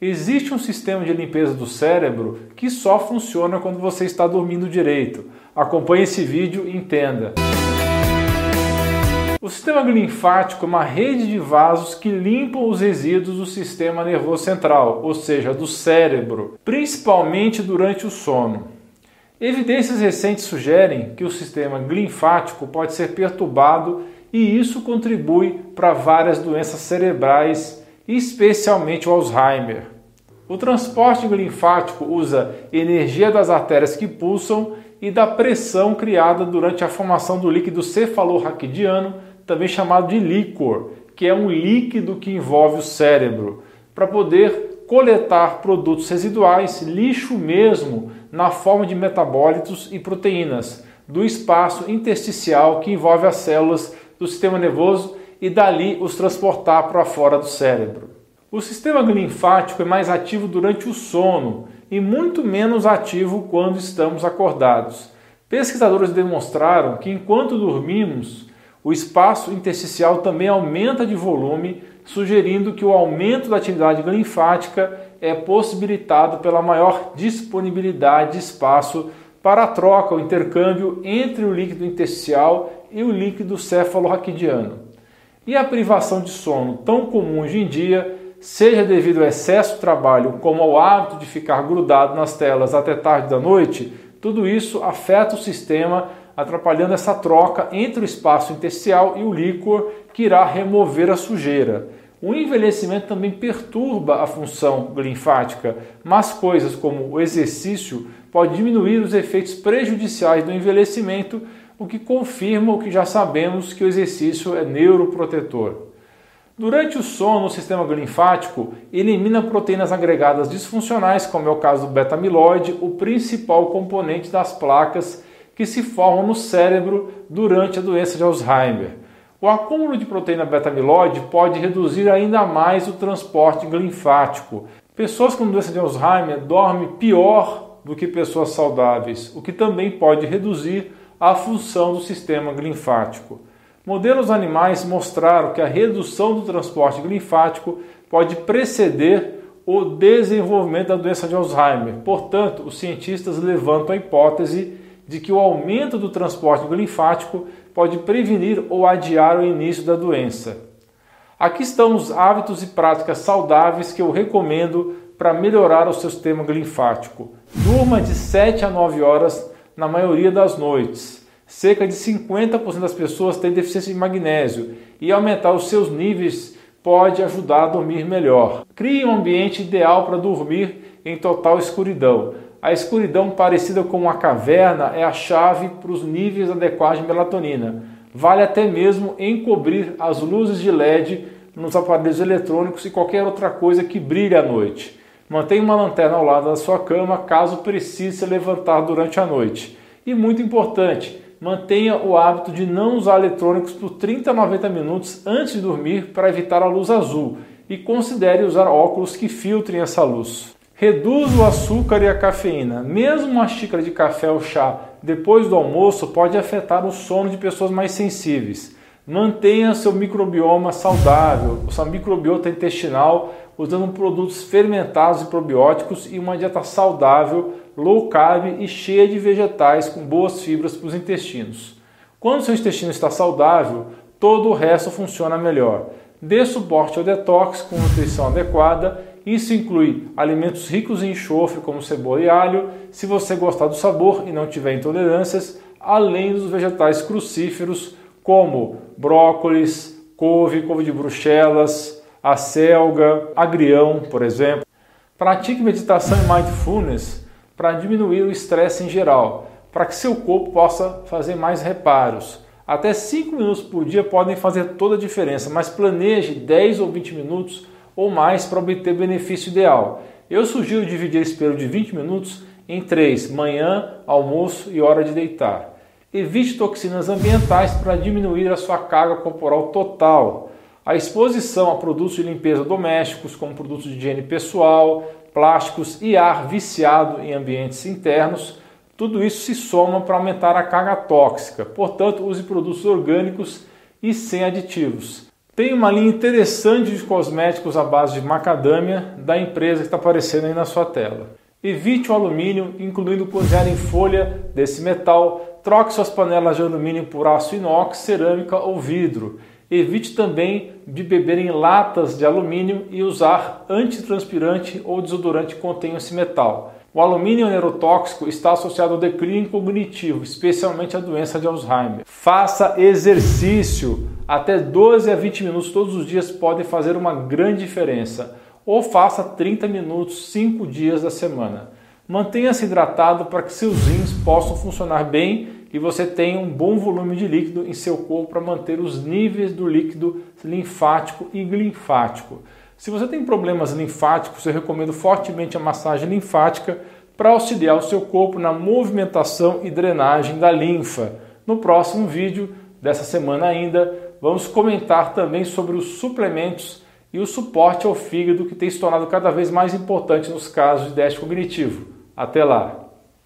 Existe um sistema de limpeza do cérebro que só funciona quando você está dormindo direito. Acompanhe esse vídeo e entenda. O sistema linfático é uma rede de vasos que limpam os resíduos do sistema nervoso central, ou seja, do cérebro, principalmente durante o sono. Evidências recentes sugerem que o sistema linfático pode ser perturbado e isso contribui para várias doenças cerebrais especialmente o Alzheimer. O transporte linfático usa energia das artérias que pulsam e da pressão criada durante a formação do líquido cefalorraquidiano, também chamado de líquor, que é um líquido que envolve o cérebro, para poder coletar produtos residuais, lixo mesmo, na forma de metabólitos e proteínas, do espaço intersticial que envolve as células do sistema nervoso e dali os transportar para fora do cérebro. O sistema linfático é mais ativo durante o sono e muito menos ativo quando estamos acordados. Pesquisadores demonstraram que enquanto dormimos, o espaço intersticial também aumenta de volume, sugerindo que o aumento da atividade linfática é possibilitado pela maior disponibilidade de espaço para a troca, o intercâmbio entre o líquido intersticial e o líquido cefalorraquidiano. E a privação de sono, tão comum hoje em dia, seja devido ao excesso de trabalho, como ao hábito de ficar grudado nas telas até tarde da noite, tudo isso afeta o sistema, atrapalhando essa troca entre o espaço intersticial e o líquor que irá remover a sujeira. O envelhecimento também perturba a função linfática, mas coisas como o exercício podem diminuir os efeitos prejudiciais do envelhecimento, o que confirma o que já sabemos que o exercício é neuroprotetor. Durante o sono, o sistema linfático elimina proteínas agregadas disfuncionais, como é o caso do beta-amiloide, o principal componente das placas que se formam no cérebro durante a doença de Alzheimer. O acúmulo de proteína beta-amiloide pode reduzir ainda mais o transporte linfático. Pessoas com doença de Alzheimer dormem pior do que pessoas saudáveis, o que também pode reduzir a função do sistema linfático. Modelos animais mostraram que a redução do transporte linfático pode preceder o desenvolvimento da doença de Alzheimer. Portanto, os cientistas levantam a hipótese de que o aumento do transporte linfático pode prevenir ou adiar o início da doença. Aqui estão os hábitos e práticas saudáveis que eu recomendo para melhorar o seu sistema linfático. Durma de 7 a 9 horas na maioria das noites. Cerca de 50% das pessoas têm deficiência de magnésio e aumentar os seus níveis pode ajudar a dormir melhor. Crie um ambiente ideal para dormir em total escuridão. A escuridão, parecida com uma caverna, é a chave para os níveis adequados de melatonina. Vale até mesmo encobrir as luzes de LED nos aparelhos eletrônicos e qualquer outra coisa que brilhe à noite. Mantenha uma lanterna ao lado da sua cama caso precise se levantar durante a noite. E muito importante, mantenha o hábito de não usar eletrônicos por 30 a 90 minutos antes de dormir para evitar a luz azul e considere usar óculos que filtrem essa luz. Reduz o açúcar e a cafeína. Mesmo uma xícara de café ou chá depois do almoço pode afetar o sono de pessoas mais sensíveis. Mantenha seu microbioma saudável, sua microbiota intestinal usando produtos fermentados e probióticos e uma dieta saudável, low carb e cheia de vegetais com boas fibras para os intestinos. Quando seu intestino está saudável, todo o resto funciona melhor. Dê suporte ao detox com nutrição adequada. Isso inclui alimentos ricos em enxofre, como cebola e alho, se você gostar do sabor e não tiver intolerâncias, além dos vegetais crucíferos, como brócolis, couve, couve de bruxelas, a selga, agrião, por exemplo. Pratique meditação e mindfulness para diminuir o estresse em geral, para que seu corpo possa fazer mais reparos. Até 5 minutos por dia podem fazer toda a diferença, mas planeje 10 ou 20 minutos ou mais para obter benefício ideal. Eu sugiro dividir esse período de 20 minutos em 3, manhã, almoço e hora de deitar. Evite toxinas ambientais para diminuir a sua carga corporal total. A exposição a produtos de limpeza domésticos, como produtos de higiene pessoal, plásticos e ar viciado em ambientes internos, tudo isso se soma para aumentar a carga tóxica. Portanto, use produtos orgânicos e sem aditivos. Tem uma linha interessante de cosméticos à base de macadâmia da empresa que está aparecendo aí na sua tela. Evite o alumínio, incluindo cozinhar em folha desse metal. Troque suas panelas de alumínio por aço inox, cerâmica ou vidro. Evite também de beber em latas de alumínio e usar antitranspirante ou desodorante que contenham esse metal. O alumínio neurotóxico está associado ao declínio cognitivo, especialmente à doença de Alzheimer. Faça exercício. Até 12 a 20 minutos todos os dias podem fazer uma grande diferença ou faça 30 minutos 5 dias da semana. Mantenha-se hidratado para que seus rins possam funcionar bem e você tenha um bom volume de líquido em seu corpo para manter os níveis do líquido linfático e linfático. Se você tem problemas linfáticos, eu recomendo fortemente a massagem linfática para auxiliar o seu corpo na movimentação e drenagem da linfa. No próximo vídeo dessa semana ainda, vamos comentar também sobre os suplementos e o suporte ao fígado que tem se tornado cada vez mais importante nos casos de déficit cognitivo. Até lá!